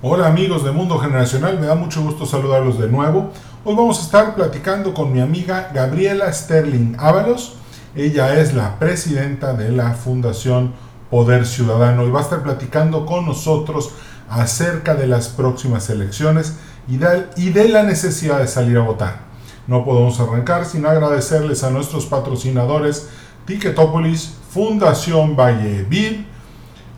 Hola amigos de Mundo Generacional, me da mucho gusto saludarlos de nuevo. Hoy vamos a estar platicando con mi amiga Gabriela Sterling Ábalos. Ella es la presidenta de la Fundación Poder Ciudadano y va a estar platicando con nosotros acerca de las próximas elecciones y de, la necesidad de salir a votar. No podemos arrancar sin agradecerles a nuestros patrocinadores Ticketopolis, Fundación Valle Vid,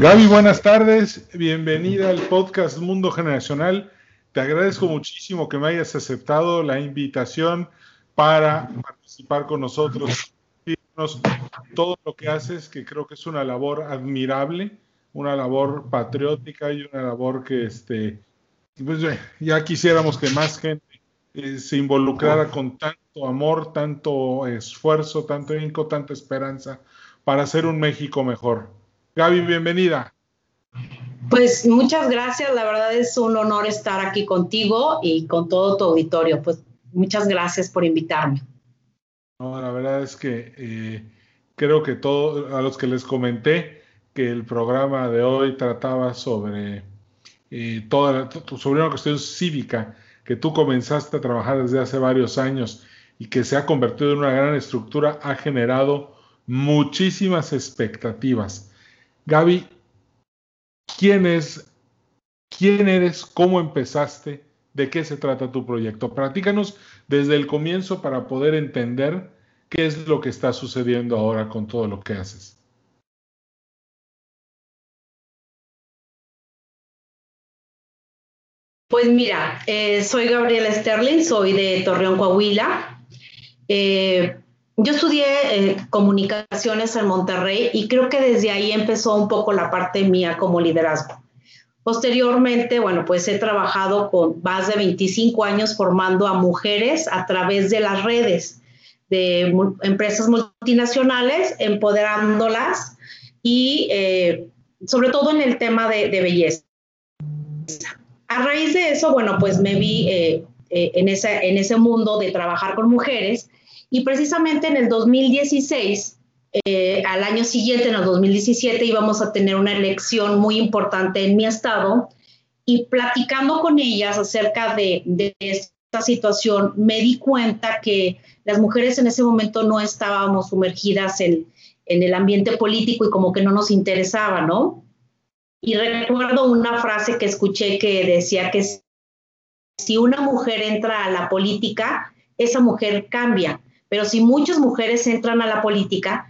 Gaby, buenas tardes. Bienvenida al podcast Mundo Generacional. Te agradezco muchísimo que me hayas aceptado la invitación para participar con nosotros. Todo lo que haces, que creo que es una labor admirable, una labor patriótica y una labor que este, pues, ya quisiéramos que más gente eh, se involucrara con tanto amor, tanto esfuerzo, tanto inco, tanta esperanza para hacer un México mejor. Gaby, bienvenida. Pues muchas gracias, la verdad es un honor estar aquí contigo y con todo tu auditorio. Pues muchas gracias por invitarme. No, la verdad es que eh, creo que todos, a los que les comenté que el programa de hoy trataba sobre eh, toda sobre una cuestión cívica que tú comenzaste a trabajar desde hace varios años y que se ha convertido en una gran estructura, ha generado muchísimas expectativas. Gaby, ¿quién es, quién eres, cómo empezaste, de qué se trata tu proyecto? Platícanos desde el comienzo para poder entender qué es lo que está sucediendo ahora con todo lo que haces. Pues mira, eh, soy Gabriela Sterling, soy de Torreón, Coahuila. Eh, yo estudié eh, comunicaciones en Monterrey y creo que desde ahí empezó un poco la parte mía como liderazgo. Posteriormente, bueno, pues he trabajado con más de 25 años formando a mujeres a través de las redes de empresas multinacionales, empoderándolas y eh, sobre todo en el tema de, belleza. A raíz de eso, bueno, pues me vi eh, en, ese, en ese mundo de trabajar con mujeres y precisamente en el 2016, eh, al año siguiente, en el 2017, íbamos a tener una elección muy importante en mi estado y platicando con ellas acerca de, de esta situación, me di cuenta que las mujeres en ese momento no estábamos sumergidas en, en el ambiente político y como que no nos interesaba, ¿no? Y recuerdo una frase que escuché que decía que si una mujer entra a la política, esa mujer cambia. Pero si muchas mujeres entran a la política,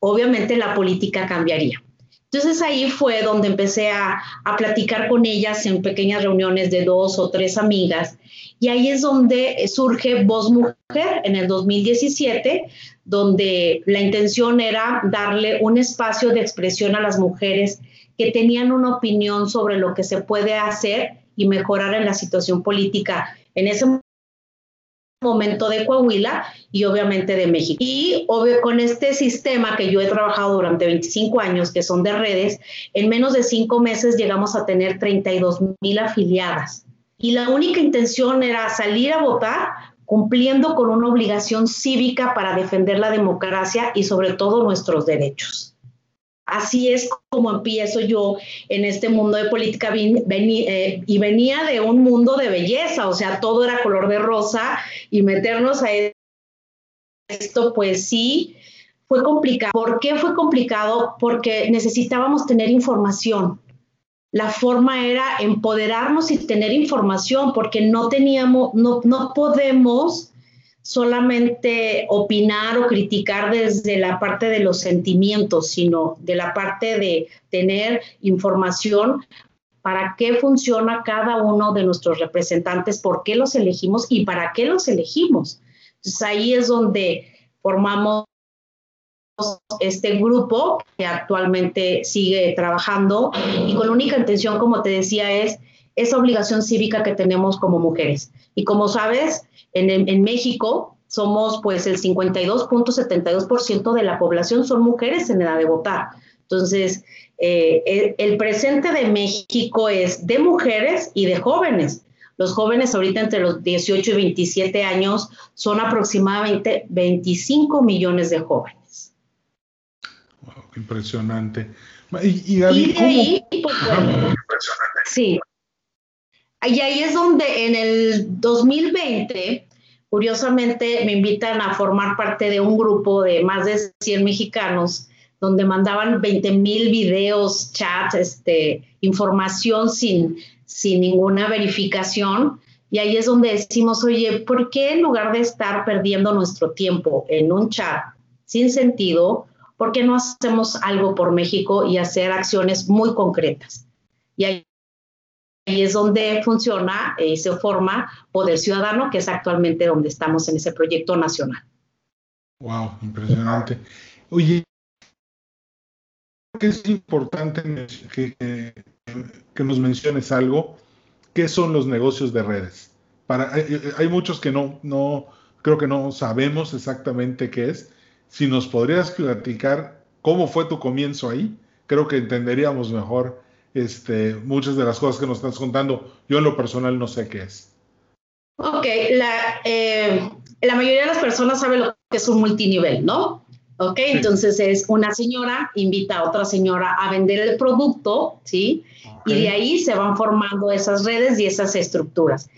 obviamente la política cambiaría. Entonces ahí fue donde empecé a, platicar con ellas en pequeñas reuniones de dos o tres amigas. Y ahí es donde surge Voz Mujer en el 2017, donde la intención era darle un espacio de expresión a las mujeres que tenían una opinión sobre lo que se puede hacer y mejorar en la situación política en ese momento de Coahuila y obviamente de México. Y con este sistema que yo he trabajado durante 25 años, que son de redes, en menos de cinco meses llegamos a tener 32 mil afiliadas. Y la única intención era salir a votar cumpliendo con una obligación cívica para defender la democracia y sobre todo nuestros derechos. Así es como empiezo yo en este mundo de política eh, y venía de un mundo de belleza, o sea, todo era color de rosa y meternos a esto, pues sí, fue complicado. ¿Por qué fue complicado? Porque necesitábamos tener información. La forma era empoderarnos y tener información, porque no teníamos, no, no podemos solamente opinar o criticar desde la parte de los sentimientos, sino de la parte de tener información para qué funciona cada uno de nuestros representantes, por qué los elegimos y para qué los elegimos. Entonces ahí es donde formamos este grupo que actualmente sigue trabajando y con la única intención, como te decía, es esa obligación cívica que tenemos como mujeres. Y como sabes, en, en México somos pues el 52.72% de la población son mujeres en edad de votar. Entonces, eh, el, presente de México es de mujeres y de jóvenes. Los jóvenes ahorita entre los 18 y 27 años son aproximadamente 25 millones de jóvenes. Wow, impresionante. Y, David, de ahí, pues, sí. Y ahí es donde en el 2020, curiosamente, me invitan a formar parte de un grupo de más de 100 mexicanos donde mandaban 20 mil videos, chats, este, información sin, sin ninguna verificación. Y ahí es donde decimos, oye, ¿por qué en lugar de estar perdiendo nuestro tiempo en un chat sin sentido, ¿por qué no hacemos algo por México y hacer acciones muy concretas? Y ahí, ahí es donde funciona y se forma Poder Ciudadano, que es actualmente donde estamos en ese proyecto nacional. Wow, impresionante. Oye, que es importante que, que, nos menciones algo. ¿Qué son los negocios de redes? Para, hay, muchos que no, no, creo que no sabemos exactamente qué es. Si nos podrías platicar cómo fue tu comienzo ahí, creo que entenderíamos mejor este, muchas de las cosas que nos estás contando. Yo en lo personal no sé qué es. Ok, la, eh, la mayoría de las personas sabe lo que es un multinivel, ¿no? ¿ok? Entonces es una señora invita a otra señora a vender el producto, ¿sí? Y de ahí se van formando esas redes y esas estructuras.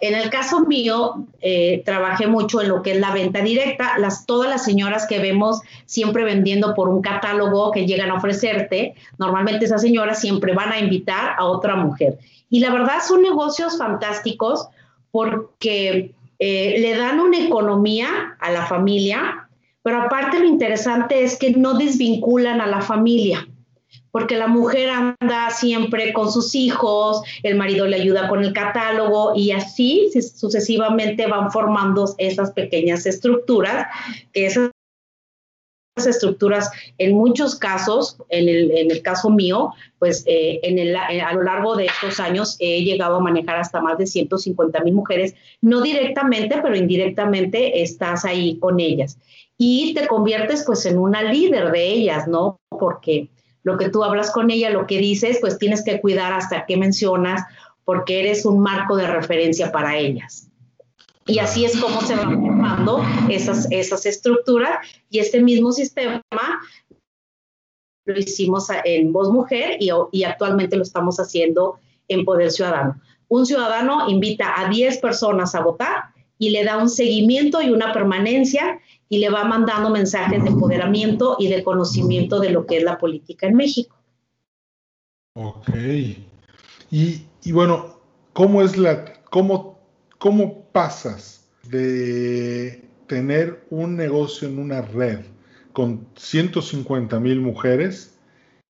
En el caso mío, eh, trabajé mucho en lo que es la venta directa. Las, todas las señoras que vemos siempre vendiendo por un catálogo que llegan a ofrecerte, normalmente esas señoras siempre van a invitar a otra mujer. Y la verdad son negocios fantásticos porque eh, le dan una economía a la familia, pero aparte lo interesante es que no desvinculan a la familia, porque la mujer anda siempre con sus hijos, el marido le ayuda con el catálogo y así sucesivamente van formando esas pequeñas estructuras, que esas estructuras en muchos casos, en el, caso mío, pues eh, el, a lo largo de estos años he llegado a manejar hasta más de 150 mil mujeres, no directamente, pero indirectamente estás ahí con ellas y te conviertes pues en una líder de ellas, ¿no? Porque lo que tú hablas con ella, lo que dices, pues tienes que cuidar hasta qué mencionas, porque eres un marco de referencia para ellas. Y así es como se van formando esas, esas estructuras y este mismo sistema lo hicimos en Voz Mujer y, y actualmente lo estamos haciendo en Poder Ciudadano. Un ciudadano invita a 10 personas a votar y le da un seguimiento y una permanencia y le va mandando mensajes de empoderamiento y de conocimiento de lo que es la política en México. Ok. Y, bueno, ¿cómo es la, cómo, cómo pasas de tener un negocio en una red con 150 mil mujeres?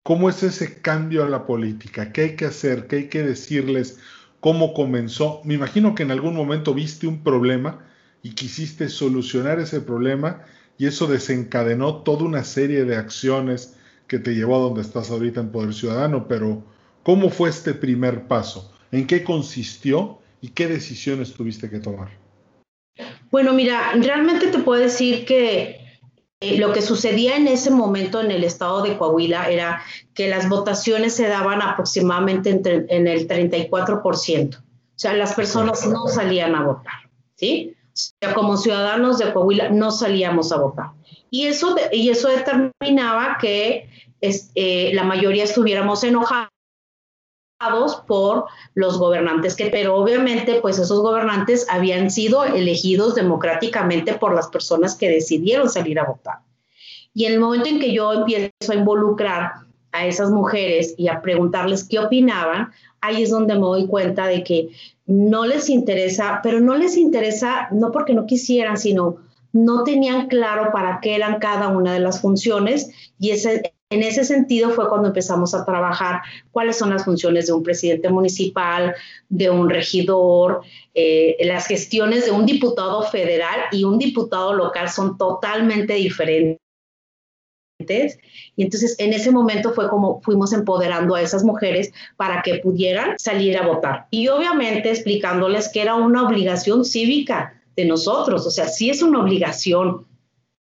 ¿Cómo es ese cambio a la política? ¿Qué hay que hacer? ¿Qué hay que decirles? ¿Cómo comenzó? Me imagino que en algún momento viste un problema y quisiste solucionar ese problema y eso desencadenó toda una serie de acciones que te llevó a donde estás ahorita en Poder Ciudadano, pero ¿cómo fue este primer paso? ¿En qué consistió y qué decisiones tuviste que tomar? Bueno, mira, realmente te puedo decir que eh, lo que sucedía en ese momento en el estado de Coahuila era que las votaciones se daban aproximadamente en el 34%. O sea, las personas no salían a votar, ¿sí? como ciudadanos de Coahuila no salíamos a votar. Y eso, y eso determinaba que eh, la mayoría estuviéramos enojados por los gobernantes, que, pero obviamente pues esos gobernantes habían sido elegidos democráticamente por las personas que decidieron salir a votar. Y en el momento en que yo empiezo a involucrar a esas mujeres y a preguntarles qué opinaban, ahí es donde me doy cuenta de que no les interesa, pero no les interesa no porque no quisieran, sino no tenían claro para qué eran cada una de las funciones y ese, en ese sentido fue cuando empezamos a trabajar cuáles son las funciones de un presidente municipal, de un regidor, eh, las gestiones de un diputado federal y un diputado local son totalmente diferentes. Y entonces en ese momento fue como fuimos empoderando a esas mujeres para que pudieran salir a votar. Y obviamente explicándoles que era una obligación cívica de nosotros, o sea, sí es una obligación.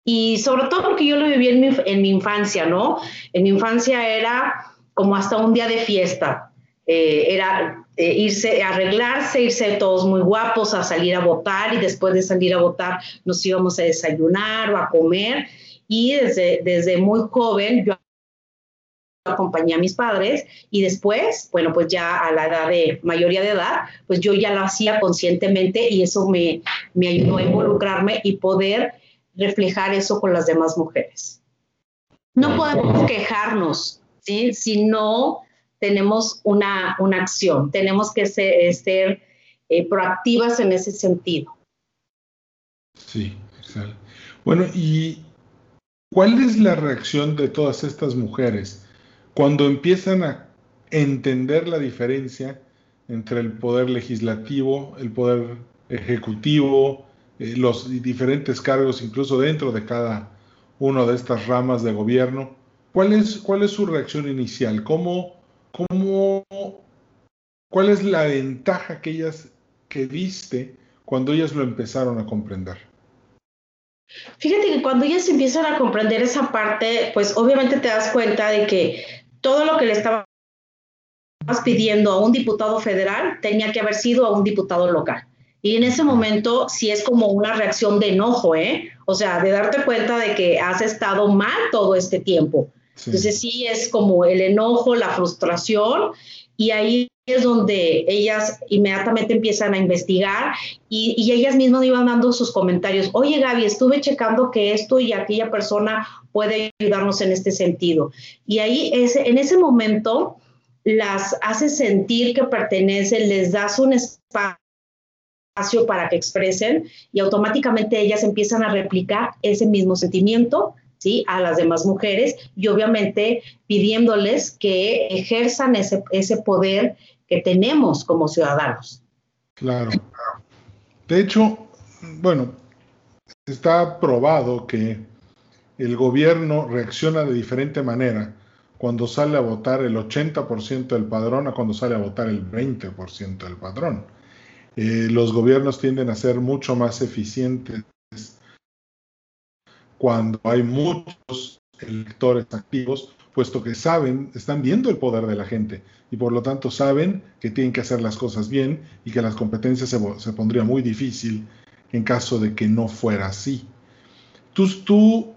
Y sobre todo porque yo lo viví en mi, en mi infancia, ¿no? En mi infancia era como hasta un día de fiesta. Eh, era eh, irse, arreglarse, irse todos muy guapos a salir a votar y después de salir a votar nos íbamos a desayunar o a comer. Y desde, desde muy joven yo acompañé a mis padres y después, bueno, pues ya a la edad de mayoría de edad, pues yo ya lo hacía conscientemente y eso me, me ayudó a involucrarme y poder reflejar eso con las demás mujeres. No podemos quejarnos ¿sí? si no tenemos una, una acción, tenemos que ser, ser eh, proactivas en ese sentido. Sí, exacto. Bueno, ¿y cuál es la reacción de todas estas mujeres cuando empiezan a entender la diferencia entre el poder legislativo, el poder ejecutivo, eh, los diferentes cargos incluso dentro de cada una de estas ramas de gobierno. ¿Cuál es, cuál es su reacción inicial? ¿Cómo, cómo, ¿Cuál es la ventaja que ellas que viste cuando ellas lo empezaron a comprender? Fíjate que cuando ellas empiezan a comprender esa parte, pues obviamente te das cuenta de que todo lo que le estabas pidiendo a un diputado federal tenía que haber sido a un diputado local. Y en ese momento sí es como una reacción de enojo, ¿eh? O sea, de darte cuenta de que has estado mal todo este tiempo. Entonces sí es como el enojo, la frustración, y ahí es donde ellas inmediatamente empiezan a investigar y, y, ellas mismas iban dando sus comentarios. Oye, Gaby, estuve checando que esto y aquella persona puede ayudarnos en este sentido. Y ahí, ese, en ese momento, las hace sentir que pertenecen, les das un espacio para que expresen y automáticamente ellas empiezan a replicar ese mismo sentimiento ¿sí? a las demás mujeres y obviamente pidiéndoles que ejerzan ese, ese poder que tenemos como ciudadanos. Claro. De hecho, bueno, está probado que el gobierno reacciona de diferente manera cuando sale a votar el 80% del padrón a cuando sale a votar el 20% del padrón. Eh, los gobiernos tienden a ser mucho más eficientes cuando hay muchos electores activos, puesto que saben, están viendo el poder de la gente y por lo tanto saben que tienen que hacer las cosas bien y que las competencias se, se pondría muy difícil en caso de que no fuera así. Tú, tú,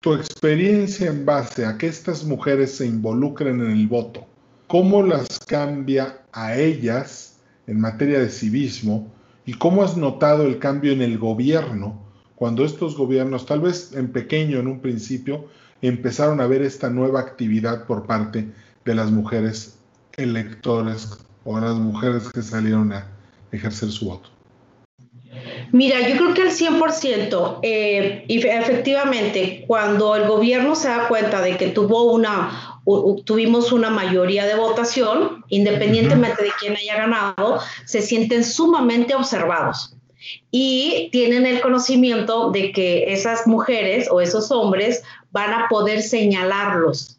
tu experiencia en base a que estas mujeres se involucren en el voto, ¿cómo las cambia a ellas en materia de civismo y cómo has notado el cambio en el gobierno cuando estos gobiernos, tal vez en pequeño en un principio, empezaron a ver esta nueva actividad por parte de las mujeres electores o las mujeres que salieron a ejercer su voto. Mira, yo creo que al 100%, eh, y efectivamente, cuando el gobierno se da cuenta de que tuvo una tuvimos una mayoría de votación, independientemente de quién haya ganado, se sienten sumamente observados y tienen el conocimiento de que esas mujeres o esos hombres van a poder señalarlos.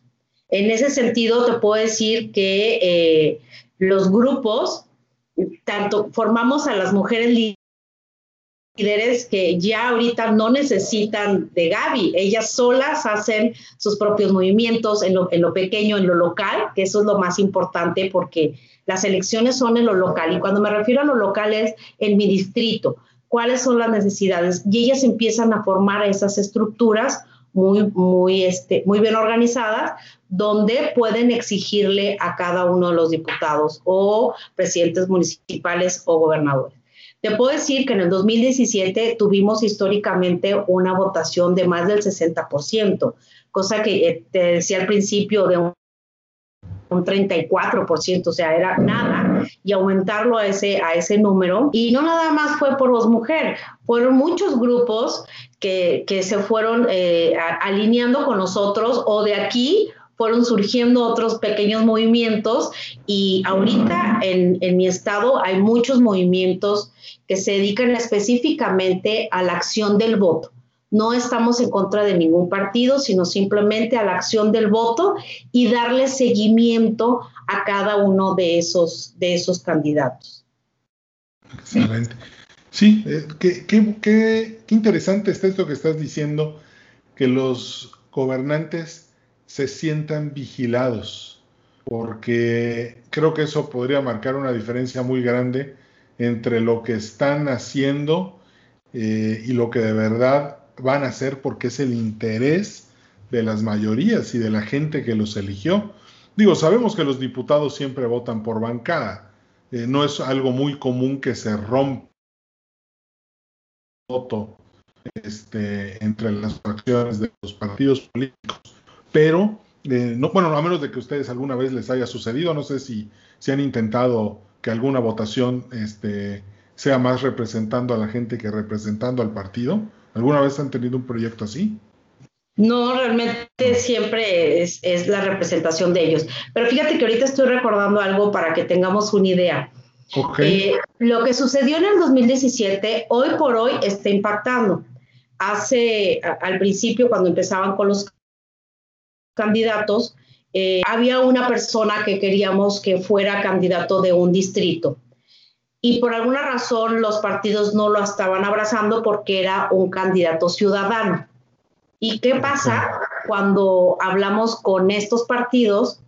En ese sentido, te puedo decir que eh, los grupos, tanto formamos a las mujeres líderes que ya ahorita no necesitan de Gaby, ellas solas hacen sus propios movimientos en lo, en lo, pequeño, en lo local, que eso es lo más importante porque las elecciones son en lo local. Y cuando me refiero a lo local es en mi distrito, cuáles son las necesidades y ellas empiezan a formar esas estructuras muy, muy, este, muy bien organizadas, donde pueden exigirle a cada uno de los diputados o presidentes municipales o gobernadores. Te puedo decir que en el 2017 tuvimos históricamente una votación de más del 60%, cosa que eh, te decía al principio de un, un 34%, o sea, era nada y aumentarlo a ese, a ese número. Y no nada más fue por Voz Mujer, fueron muchos grupos que, que se fueron eh, alineando con nosotros o de aquí fueron surgiendo otros pequeños movimientos y ahorita en, en, mi estado hay muchos movimientos que se dedican específicamente a la acción del voto. No estamos en contra de ningún partido, sino simplemente a la acción del voto y darle seguimiento a cada uno de esos, de esos candidatos. Excelente. Sí, eh, qué, qué, qué, qué interesante está esto que estás diciendo, que los gobernantes se sientan vigilados, porque creo que eso podría marcar una diferencia muy grande entre lo que están haciendo eh, y lo que de verdad van a hacer porque es el interés de las mayorías y de la gente que los eligió. Digo, sabemos que los diputados siempre votan por bancada. Eh, no es algo muy común que se rompa voto este, entre las fracciones de los partidos políticos pero eh, no, bueno, a menos de que ustedes alguna vez les haya sucedido, no sé si, si han intentado que alguna votación este, sea más representando a la gente que representando al partido. ¿Alguna vez han tenido un proyecto así? No, realmente siempre es, es, la representación de ellos. Pero fíjate que ahorita estoy recordando algo para que tengamos una idea. Okay. Eh, lo que sucedió en el 2017, hoy por hoy está impactando. Hace, a, al principio, cuando empezaban con los candidatos, eh, había una persona que queríamos que fuera candidato de un distrito. Y por alguna razón los partidos no lo estaban abrazando porque era un candidato ciudadano. ¿Y qué pasa cuando hablamos con estos partidos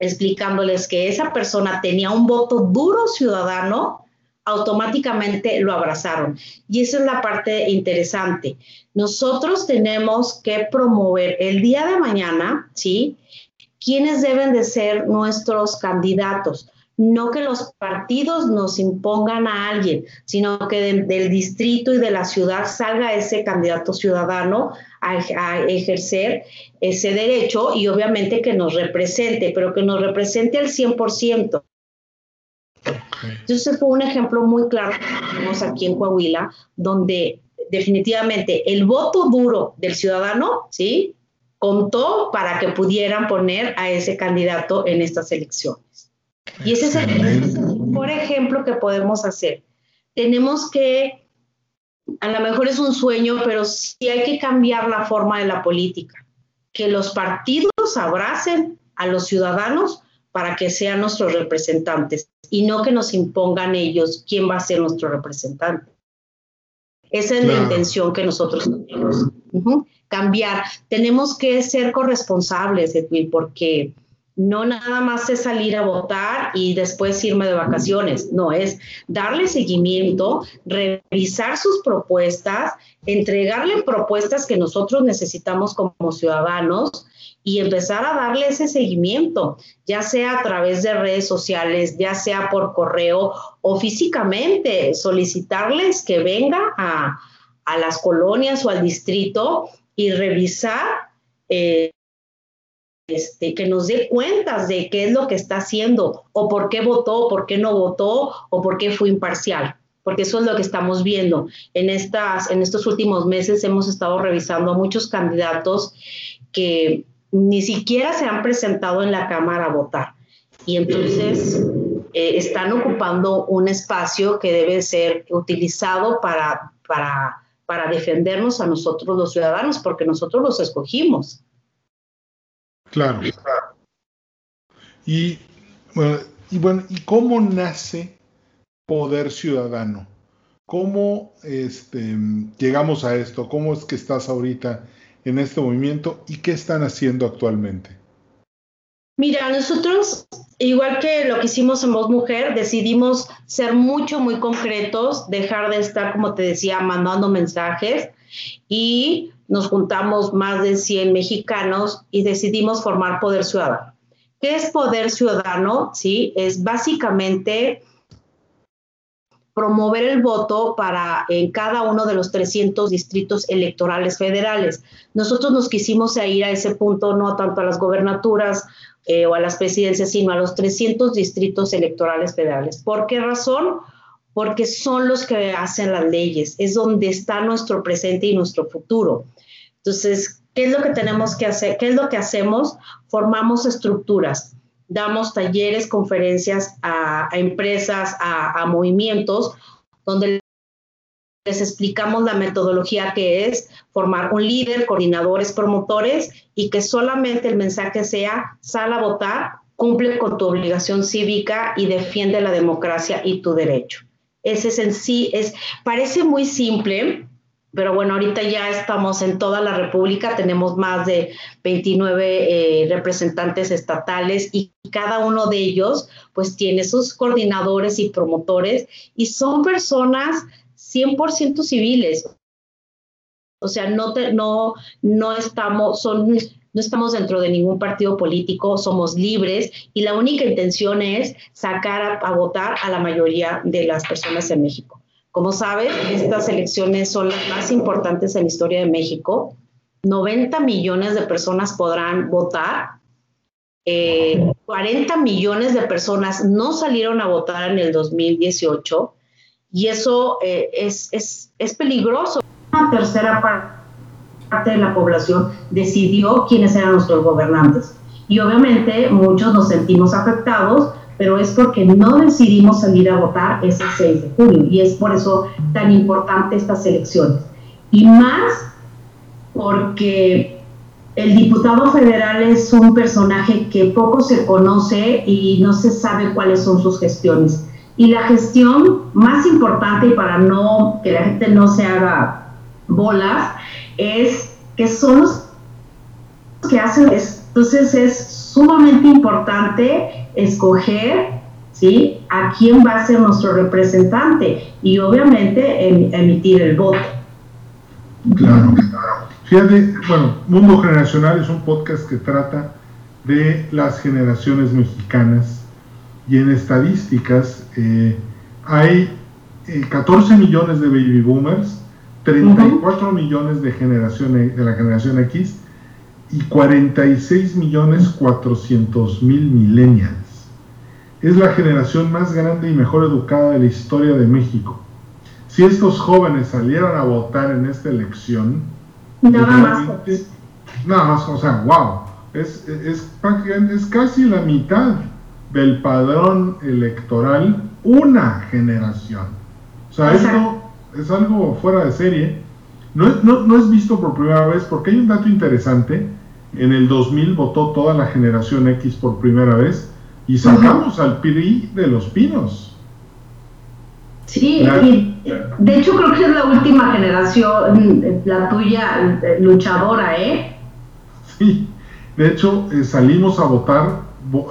explicándoles que esa persona tenía un voto duro ciudadano? Automáticamente lo abrazaron. Y esa es la parte interesante. Nosotros tenemos que promover el día de mañana, ¿sí? ¿Quiénes deben de ser nuestros candidatos? No que los partidos nos impongan a alguien, sino que del distrito y de la ciudad salga ese candidato ciudadano a, ejercer ese derecho y obviamente que nos represente, pero que nos represente al 100%. Entonces fue un ejemplo muy claro que tenemos aquí en Coahuila, donde definitivamente el voto duro del ciudadano, ¿sí? Contó para que pudieran poner a ese candidato en estas elecciones. Y ese es el mejor ejemplo que podemos hacer. Tenemos que, a lo mejor es un sueño, pero sí hay que cambiar la forma de la política. Que los partidos abracen a los ciudadanos para que sean nuestros representantes y no que nos impongan ellos quién va a ser nuestro representante. Esa es la intención que nosotros tenemos. Cambiar. Tenemos que ser corresponsables, Edwin, porque no nada más es salir a votar y después irme de vacaciones. No, es darle seguimiento, revisar sus propuestas, entregarle propuestas que nosotros necesitamos como ciudadanos y empezar a darle ese seguimiento, ya sea a través de redes sociales, ya sea por correo o físicamente, solicitarles que venga a, las colonias o al distrito y revisar, eh, este, que nos dé cuentas de qué es lo que está haciendo o por qué votó, por qué no votó o por qué fue imparcial porque eso es lo que estamos viendo. En, estas, en estos últimos meses hemos estado revisando a muchos candidatos que ni siquiera se han presentado en la Cámara a votar. Y entonces eh, están ocupando un espacio que debe ser utilizado para, para, para defendernos a nosotros los ciudadanos, porque nosotros los escogimos. Claro. Y bueno, y bueno, ¿y cómo nace Poder Ciudadano? ¿Cómo este, llegamos a esto? ¿Cómo es que estás ahorita en este movimiento y qué están haciendo actualmente? Mira, nosotros, igual que lo que hicimos en Voz Mujer, decidimos ser mucho, muy concretos, dejar de estar, como te decía, mandando mensajes y nos juntamos más de 100 mexicanos y decidimos formar Poder Ciudadano. ¿Qué es Poder Ciudadano? Sí, es básicamente promover el voto para en cada uno de los 300 distritos electorales federales. Nosotros nos quisimos ir a ese punto, no tanto a las gobernaturas eh, o a las presidencias, sino a los 300 distritos electorales federales. ¿Por qué razón? Porque son los que hacen las leyes, es donde está nuestro presente y nuestro futuro. Entonces, ¿qué es lo que tenemos que hacer? ¿Qué es lo que hacemos? Formamos estructuras damos talleres, conferencias a, empresas, a, movimientos, donde les explicamos la metodología que es formar un líder, coordinadores, promotores y que solamente el mensaje sea sal a votar, cumple con tu obligación cívica y defiende la democracia y tu derecho. Ese es en sí, es, parece muy simple, pero bueno, ahorita ya estamos en toda la República, tenemos más de 29 eh, representantes estatales y cada uno de ellos pues tiene sus coordinadores y promotores y son personas 100% civiles. O sea, no, te, no, no, estamos, son, no estamos dentro de ningún partido político, somos libres y la única intención es sacar a votar a la mayoría de las personas en México. Como saben, estas elecciones son las más importantes en la historia de México. 90 millones de personas podrán votar. 40 eh, millones de personas no salieron a votar en el 2018 y eso eh, es, es, es peligroso. Una tercera parte de la población decidió quiénes eran nuestros gobernantes. Y obviamente muchos nos sentimos afectados pero es porque no decidimos salir a votar ese 6 de junio y es por eso tan importante estas elecciones. Y más porque el diputado federal es un personaje que poco se conoce y no se sabe cuáles son sus gestiones. Y la gestión más importante, para no que la gente no se haga bolas, es que son los que hacen. Entonces es sumamente importante escoger ¿sí? a quién va a ser nuestro representante y obviamente emitir el voto. Claro. Fíjate, bueno, Mundo Generacional es un podcast que trata de las generaciones mexicanas y en estadísticas eh, hay 14 eh, millones de baby boomers, 34 millones de, generación, de la generación X y 46 millones 400 mil millennials es la generación más grande y mejor educada de la historia de México. Si estos jóvenes salieran a votar en esta elección, nada más, nada más, o sea, wow, es, es, es casi la mitad del padrón electoral una generación. O sea, esto es algo fuera de serie. No es, no, no es visto por primera vez porque hay un dato interesante. En el 2000 votó toda la generación X por primera vez y sacamos al PRI de los pinos. Sí, de hecho creo que es la última generación, la tuya luchadora, ¿eh? Sí, de hecho eh, salimos a votar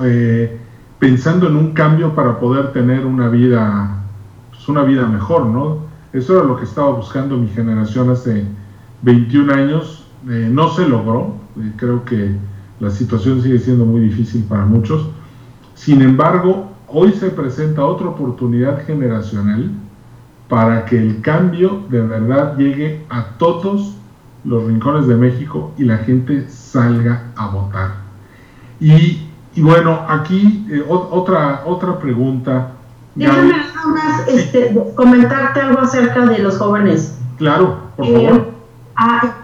eh, pensando en un cambio para poder tener una vida, pues una vida mejor, ¿no? Eso era lo que estaba buscando mi generación hace 21 años, eh, no se logró, creo que la situación sigue siendo muy difícil para muchos sin embargo, hoy se presenta otra oportunidad generacional para que el cambio de verdad llegue a todos los rincones de México y la gente salga a votar. Y, bueno, aquí eh, otra, otra pregunta. Déjame nada más este, comentarte algo acerca de los jóvenes. Claro, por eh, favor. A,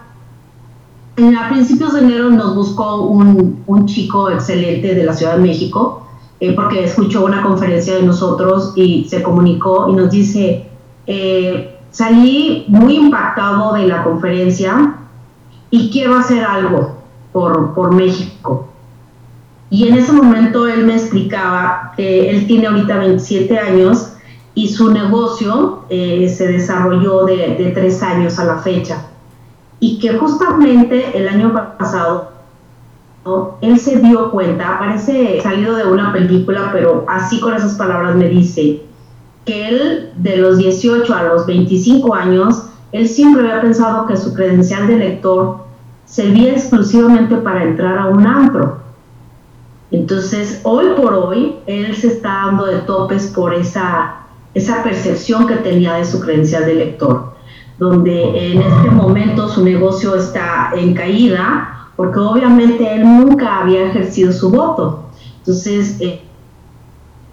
a, principios de enero nos buscó un, un chico excelente de la Ciudad de México eh, porque escuchó una conferencia de nosotros y se comunicó y nos dice, eh, salí muy impactado de la conferencia y quiero hacer algo por, por México. Y en ese momento él me explicaba que él tiene ahorita 27 años y su negocio eh, se desarrolló de, de tres años a la fecha. Y que justamente el año pasado él se dio cuenta, parece salido de una película, pero así con esas palabras me dice, que él de los 18 a los 25 años, él siempre había pensado que su credencial de lector servía exclusivamente para entrar a un antro. Entonces, hoy por hoy, él se está dando de topes por esa, esa percepción que tenía de su credencial de elector, donde en este momento su negocio está en caída, porque obviamente él nunca había ejercido su voto. Entonces, eh,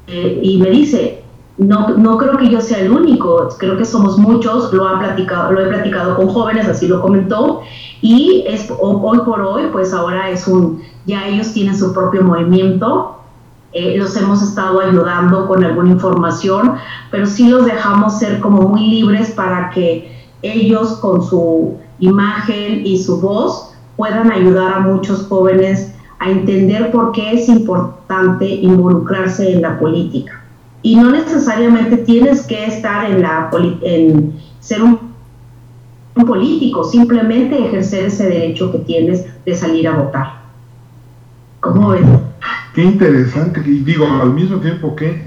eh, y me dice, no, no creo que yo sea el único, creo que somos muchos, lo, ha platicado, lo he platicado con jóvenes, así lo comentó, y es, hoy por hoy, pues ahora es un, ya ellos tienen su propio movimiento, eh, los hemos estado ayudando con alguna información, pero sí los dejamos ser como muy libres para que ellos con su imagen y su voz puedan ayudar a muchos jóvenes a entender por qué es importante involucrarse en la política. Y no necesariamente tienes que estar en, la, en ser un, político, simplemente ejercer ese derecho que tienes de salir a votar. ¿Cómo ves? Qué interesante, y digo, al mismo tiempo que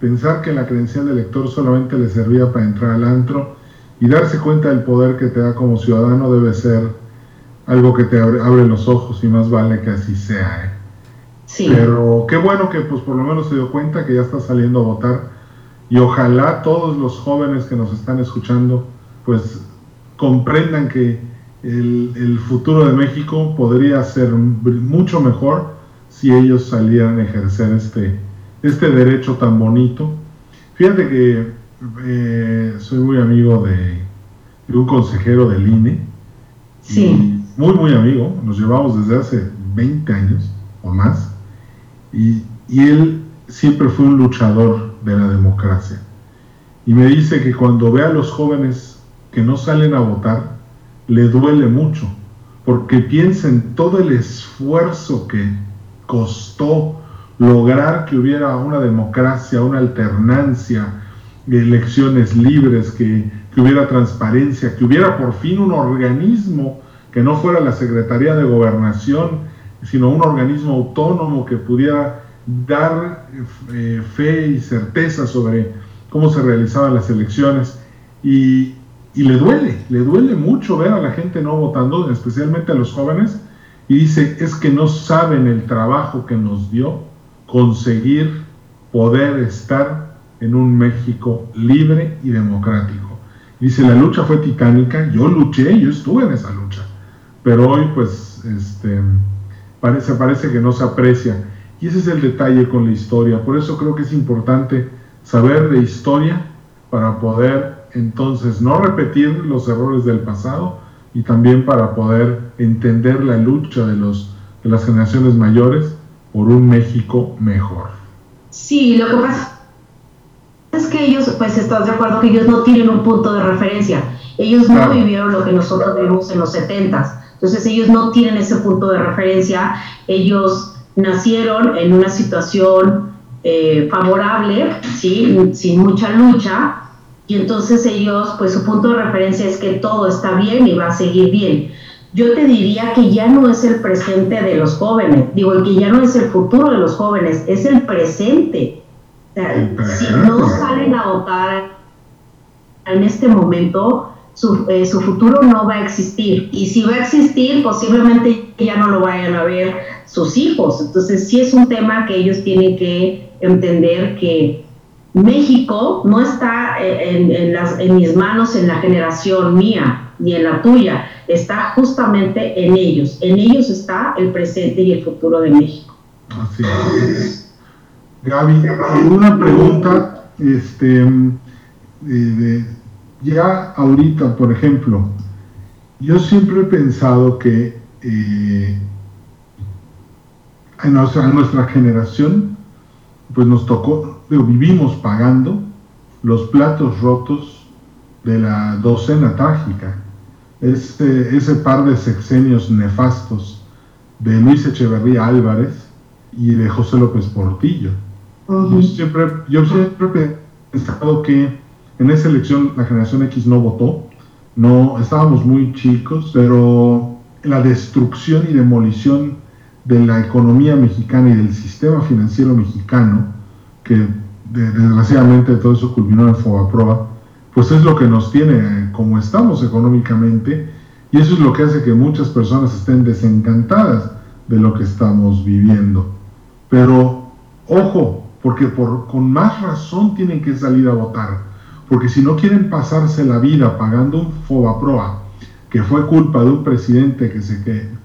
pensar que la credencial de elector solamente le servía para entrar al antro y darse cuenta del poder que te da como ciudadano debe ser algo que te abre, los ojos y más vale que así sea. ¿eh? Sí. Pero qué bueno que pues por lo menos se dio cuenta que ya está saliendo a votar y ojalá todos los jóvenes que nos están escuchando pues comprendan que el, el futuro de México podría ser mucho mejor si ellos salieran a ejercer este, este derecho tan bonito. Fíjate que eh, soy muy amigo de, de, un consejero del INE. Sí muy, muy amigo, nos llevamos desde hace 20 años o más, y, él siempre fue un luchador de la democracia. Y me dice que cuando ve a los jóvenes que no salen a votar, le duele mucho, porque piensa en todo el esfuerzo que costó lograr que hubiera una democracia, una alternancia, elecciones libres, que, que hubiera transparencia, que hubiera por fin un organismo que no fuera la Secretaría de Gobernación, sino un organismo autónomo que pudiera dar eh, fe y certeza sobre cómo se realizaban las elecciones. Y, y, le duele, le duele mucho ver a la gente no votando, especialmente a los jóvenes, y dice, es que no saben el trabajo que nos dio conseguir poder estar en un México libre y democrático. Dice, la lucha fue titánica, yo luché, yo estuve en esa lucha pero hoy pues este, parece, parece que no se aprecia. Y ese es el detalle con la historia. Por eso creo que es importante saber de historia para poder entonces no repetir los errores del pasado y también para poder entender la lucha de, los, de las generaciones mayores por un México mejor. Sí, lo que pasa es que ellos, pues estás de acuerdo que ellos no tienen un punto de referencia. Ellos no vivieron lo que nosotros vivimos en los 70 entonces ellos no tienen ese punto de referencia, ellos nacieron en una situación eh, favorable, ¿sí? sin mucha lucha, y entonces ellos, pues su punto de referencia es que todo está bien y va a seguir bien. Yo te diría que ya no es el presente de los jóvenes, digo, que ya no es el futuro de los jóvenes, es el presente. si no salen a votar en este momento, eh, su, futuro no va a existir. Y si va a existir, posiblemente ya no lo vayan a ver sus hijos. Entonces sí es un tema que ellos tienen que entender que México no está eh, en, las, en mis manos, en la generación mía, ni en la tuya, está justamente en ellos. En ellos está el presente y el futuro de México. Así es. Gaby, una pregunta este, de, ya ahorita, por ejemplo, yo siempre he pensado que eh, a, nuestra, generación, pues nos tocó, vivimos pagando los platos rotos de la docena trágica, ese, ese par de sexenios nefastos de Luis Echeverría Álvarez y de José López Portillo. yo, siempre, yo siempre he pensado que en esa elección la generación X no votó, no estábamos muy chicos, pero la destrucción y demolición de la economía mexicana y del sistema financiero mexicano, que desgraciadamente todo eso culminó en Fobaproa, pues es lo que nos tiene como estamos económicamente y eso es lo que hace que muchas personas estén desencantadas de lo que estamos viviendo. Pero ojo, porque por, con más razón tienen que salir a votar, porque si no quieren pasarse la vida pagando un FOBAPROA, que fue culpa de un presidente que se que,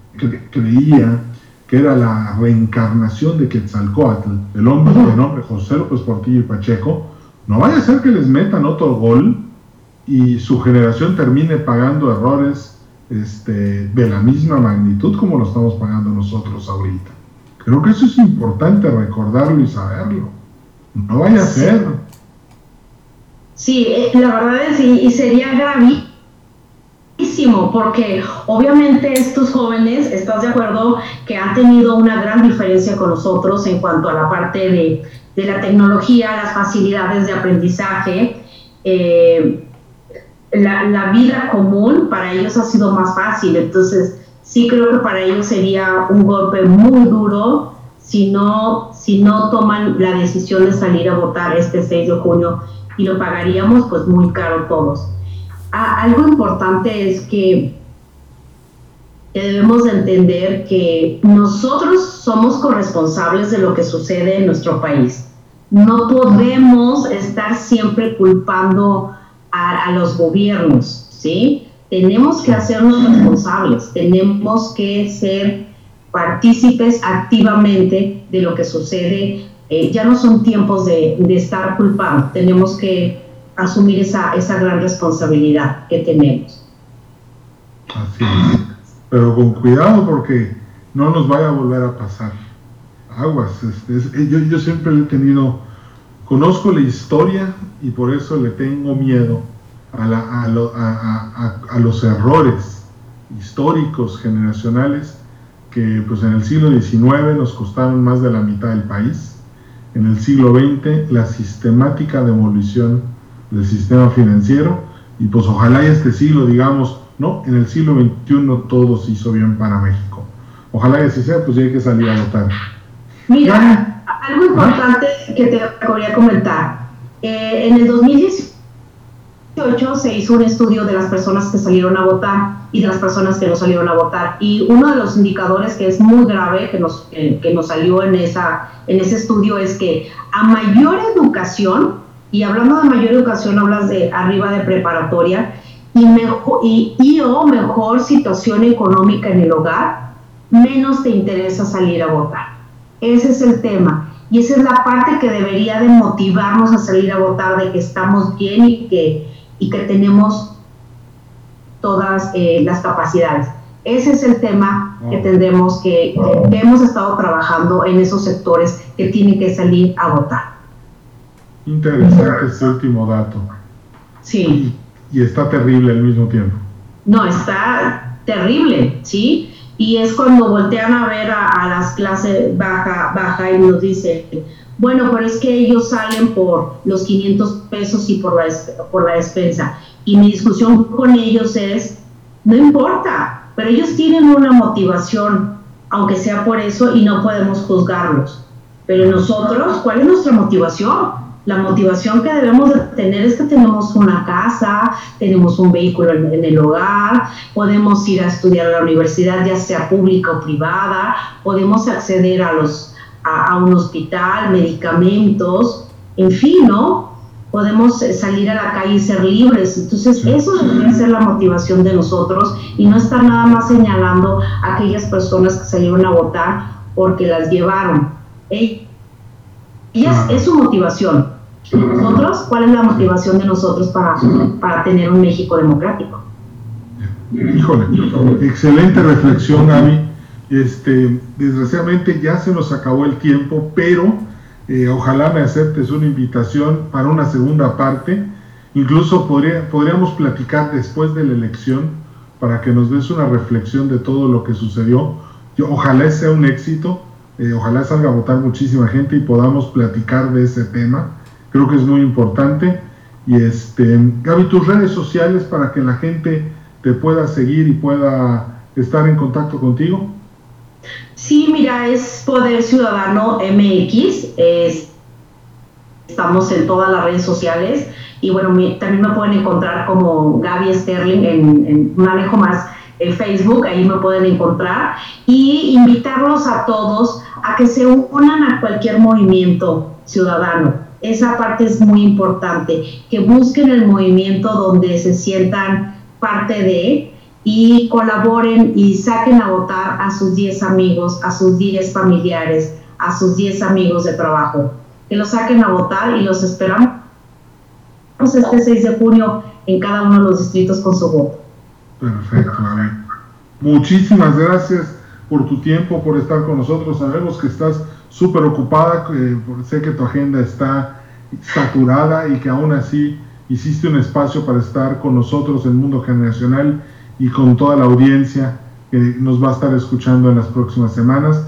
creía que era la reencarnación de Quetzalcoatl, el hombre de nombre José López Portillo y Pacheco, no vaya a ser que les metan otro gol y su generación termine pagando errores este, de la misma magnitud como lo estamos pagando nosotros ahorita. Creo que eso es importante recordarlo y saberlo. No vaya a ser. Sí, eh, la verdad es, y, y sería gravísimo porque obviamente estos jóvenes, ¿estás de acuerdo? Que han tenido una gran diferencia con nosotros en cuanto a la parte de, de la tecnología, las facilidades de aprendizaje. Eh, la, la, vida común para ellos ha sido más fácil, entonces sí creo que para ellos sería un golpe muy duro si no, si no toman la decisión de salir a votar este 6 de junio y lo pagaríamos pues muy caro todos algo importante es que, debemos entender que nosotros somos corresponsables de lo que sucede en nuestro país. No podemos estar siempre culpando a, a los gobiernos, ¿sí? Tenemos que hacernos responsables, tenemos que ser partícipes activamente de lo que sucede. Eh, ya no son tiempos de, estar culpando, tenemos que asumir esa, gran responsabilidad que tenemos. Así es. Pero con cuidado porque no nos vaya a volver a pasar. Aguas. Este, yo, yo siempre he tenido, conozco la historia y por eso le tengo miedo a, la, a, a, a, los errores históricos, generacionales, que pues en el siglo XIX nos costaron más de la mitad del país. En el siglo XX la sistemática demolición del sistema financiero y pues ojalá este siglo, digamos, no, en el siglo XXI todo se hizo bien para México. Ojalá que así sea, pues ya hay que salir a votar. Mira, algo importante que te quería comentar. Eh, en el 2018 se hizo un estudio de las personas que salieron a votar y de las personas que no salieron a votar. Y uno de los indicadores que es muy grave que nos, que nos salió en, esa, en ese estudio es que a mayor educación, y hablando de mayor educación, hablas de arriba de preparatoria y, mejor, o mejor situación económica en el hogar, menos te interesa salir a votar. Ese es el tema. Y esa es la parte que debería de motivarnos a salir a votar, de que estamos bien y que, y que tenemos todas eh, las capacidades. Ese es el tema que tendremos que, que hemos estado trabajando en esos sectores que tienen que salir a votar. Interesante este último dato. Sí. Y, está terrible al mismo tiempo. No, está terrible, ¿sí? Y es cuando voltean a ver a, las clases baja, baja y nos dicen, bueno, pero es que ellos salen por los 500 pesos y por la, por la despensa. Y mi discusión con ellos es, no importa, pero ellos tienen una motivación, aunque sea por eso, y no podemos juzgarlos. Pero nosotros, ¿cuál es nuestra motivación? La motivación que debemos de tener es que tenemos una casa, tenemos un vehículo en, el hogar, podemos ir a estudiar a la universidad, ya sea pública o privada, podemos acceder a, los, a, un hospital, medicamentos, en fin, ¿no? Podemos eh, salir a la calle y ser libres. Entonces, eso debería ser la motivación de nosotros y no estar nada más señalando a aquellas personas que salieron a votar porque las llevaron. Y es, su motivación. Nosotros, ¿cuál es la motivación de nosotros para, para tener un México democrático? Híjole, excelente reflexión, Gaby. Este, desgraciadamente ya se nos acabó el tiempo, pero eh, ojalá me aceptes una invitación para una segunda parte. Incluso podría, podríamos platicar después de la elección para que nos des una reflexión de todo lo que sucedió. Yo, ojalá sea un éxito eh, ojalá salga a votar muchísima gente y podamos platicar de ese tema. Creo que es muy importante. Y este, Gaby, tus redes sociales para que la gente te pueda seguir y pueda estar en contacto contigo. Sí, mira, es Poder Ciudadano MX. estamos en todas las redes sociales. Y bueno, también me pueden encontrar como Gaby Sterling en, en manejo más Facebook, ahí me pueden encontrar, y invitarlos a todos a que se unan a cualquier movimiento ciudadano. Esa parte es muy importante, que busquen el movimiento donde se sientan parte de y colaboren y saquen a votar a sus 10 amigos, a sus 10 familiares, a sus 10 amigos de trabajo. Que los saquen a votar y los esperamos este 6 de junio en cada uno de los distritos con su voto. Perfecto, Muchísimas gracias por tu tiempo, por estar con nosotros. Sabemos que estás súper ocupada, sé que tu agenda está saturada y que aún así hiciste un espacio para estar con nosotros en Mundo Generacional y con toda la audiencia que nos va a estar escuchando en las próximas semanas.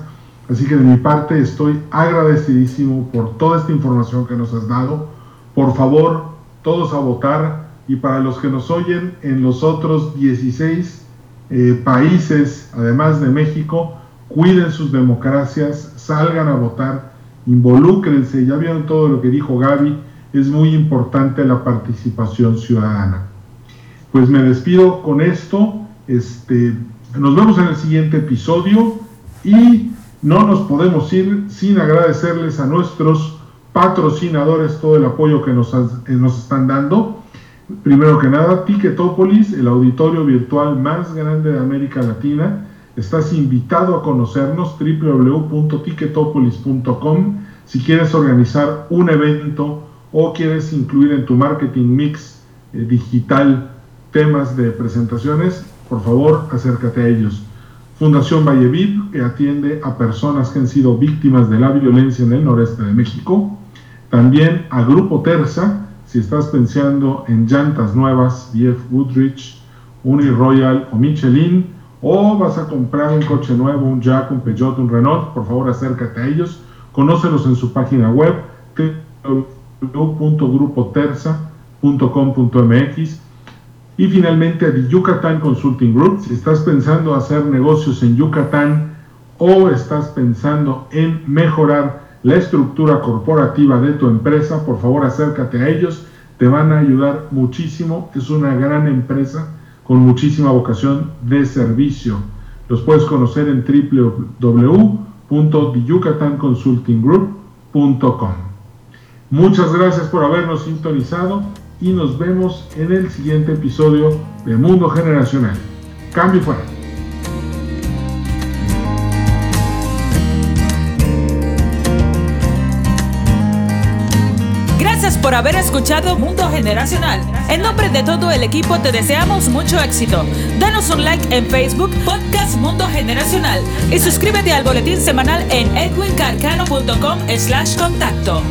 Así que de mi parte estoy agradecidísimo por toda esta información que nos has dado. Por favor, todos a votar y para los que nos oyen en los otros 16 eh, países, además de México, cuiden sus democracias, salgan a votar, involúcrense, ya vieron todo lo que dijo Gaby, es muy importante la participación ciudadana. Pues me despido con esto, este, nos vemos en el siguiente episodio y no nos podemos ir sin agradecerles a nuestros patrocinadores todo el apoyo que nos, eh, nos están dando. Primero que nada, Ticketopolis, el auditorio virtual más grande de América Latina. Estás invitado a conocernos www.ticketopolis.com si quieres organizar un evento o quieres incluir en tu marketing mix eh, digital temas de presentaciones, por favor acércate a ellos. Fundación Vallevid, que atiende a personas que han sido víctimas de la violencia en el noreste de México. También a Grupo Terza, si estás pensando en llantas nuevas, BF Woodridge, Uniroyal o Michelin, o vas a comprar un coche nuevo, un Jack, un Peugeot, un Renault, por favor acércate a ellos, conócelos en su página web www.grupoterza.com.mx y finalmente The Yucatán Consulting Group. Si estás pensando hacer negocios en Yucatán o estás pensando en mejorar la estructura corporativa de tu empresa, por favor acércate a ellos. Te van a ayudar muchísimo. Es una gran empresa con muchísima vocación de servicio. Los puedes conocer en www.theyucatanconsultinggroup.com. Muchas gracias por habernos sintonizado y nos vemos en el siguiente episodio de Mundo Generacional. Cambio fuera. Gracias por haber escuchado Mundo Generacional. En nombre de todo el equipo te deseamos mucho éxito. Danos un like en Facebook, Podcast Mundo Generacional y suscríbete al boletín semanal en edwincarcano.com slash contacto.